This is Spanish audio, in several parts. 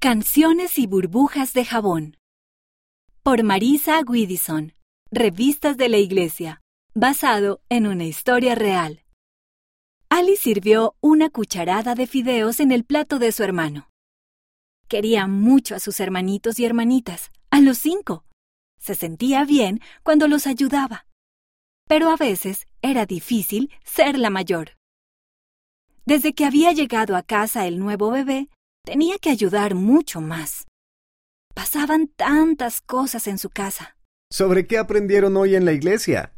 Canciones y burbujas de jabón. Por Marisa Guidison. Revistas de la Iglesia. Basado en una historia real. Alice sirvió una cucharada de fideos en el plato de su hermano. Quería mucho a sus hermanitos y hermanitas, a los cinco. Se sentía bien cuando los ayudaba. Pero a veces era difícil ser la mayor. Desde que había llegado a casa el nuevo bebé, tenía que ayudar mucho más. Pasaban tantas cosas en su casa. ¿Sobre qué aprendieron hoy en la iglesia?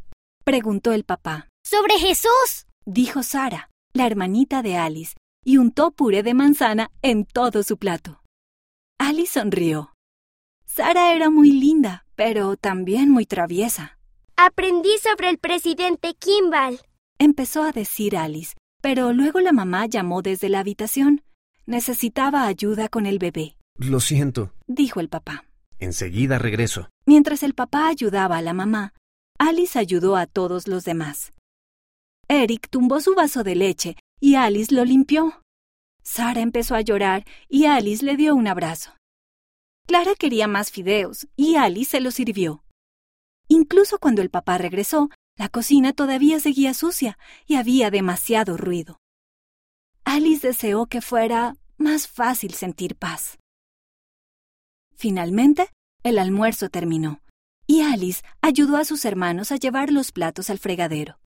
Preguntó el papá. ¡Sobre Jesús! Dijo Sara, la hermanita de Alice, y untó puré de manzana en todo su plato. Alice sonrió. Sara era muy linda, pero también muy traviesa. Aprendí sobre el presidente Kimball. Empezó a decir Alice, pero luego la mamá llamó desde la habitación. Necesitaba ayuda con el bebé, Lo siento. dijo el papá. Enseguida regreso. Mientras el papá ayudaba a la mamá, Alice ayudó a todos los demás. Eric tumbó su vaso de leche y Alice lo limpió. Sara empezó a llorar y Alice le dio un abrazo. Clara quería más fideos y Alice se los sirvió. Incluso cuando el papá regresó, la cocina todavía seguía sucia y había demasiado ruido. Alice deseó que fuera más fácil sentir paz. Finalmente, el almuerzo terminó, y Alice ayudó a sus hermanos a llevar los platos al fregadero.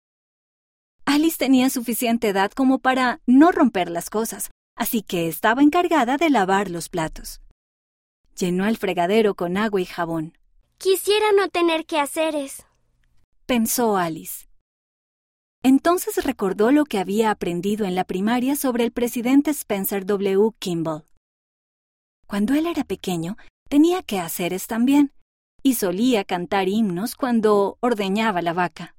Alice tenía suficiente edad como para no romper las cosas, así que estaba encargada de lavar los platos. Llenó el fregadero con agua y jabón, Quisiera no tener que hacer eso. pensó Alice. Entonces recordó lo que había aprendido en la primaria sobre el presidente Spencer W. Kimball. Cuando él era pequeño, tenía que hacer también, y solía cantar himnos cuando ordeñaba la vaca.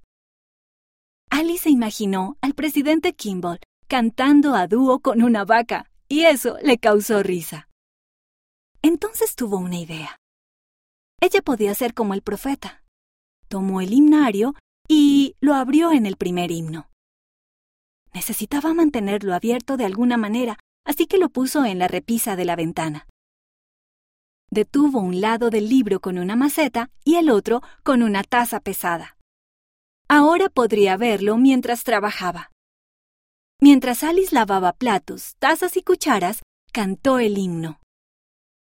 Alice imaginó al presidente Kimball cantando a dúo con una vaca, y eso le causó risa. Entonces tuvo una idea. Ella podía ser como el profeta. Tomó el himnario y lo abrió en el primer himno. Necesitaba mantenerlo abierto de alguna manera, así que lo puso en la repisa de la ventana. Detuvo un lado del libro con una maceta y el otro con una taza pesada. Ahora podría verlo mientras trabajaba. Mientras Alice lavaba platos, tazas y cucharas, cantó el himno.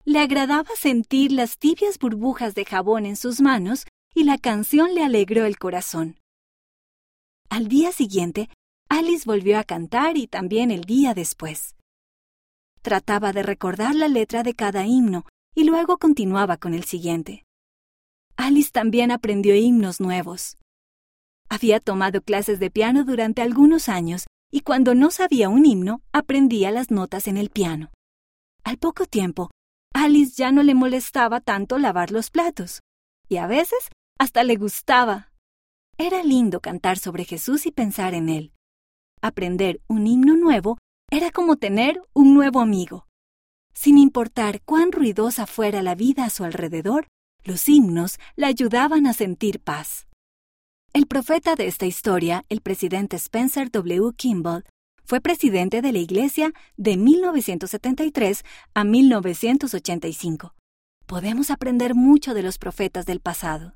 Le agradaba sentir las tibias burbujas de jabón en sus manos y la canción le alegró el corazón. Al día siguiente, Alice volvió a cantar y también el día después. Trataba de recordar la letra de cada himno y luego continuaba con el siguiente. Alice también aprendió himnos nuevos. Había tomado clases de piano durante algunos años y cuando no sabía un himno aprendía las notas en el piano. Al poco tiempo, Alice ya no le molestaba tanto lavar los platos, y a veces hasta le gustaba. Era lindo cantar sobre Jesús y pensar en Él. Aprender un himno nuevo era como tener un nuevo amigo. Sin importar cuán ruidosa fuera la vida a su alrededor, los himnos le ayudaban a sentir paz. El profeta de esta historia, el presidente Spencer W. Kimball, fue presidente de la Iglesia de 1973 a 1985. Podemos aprender mucho de los profetas del pasado.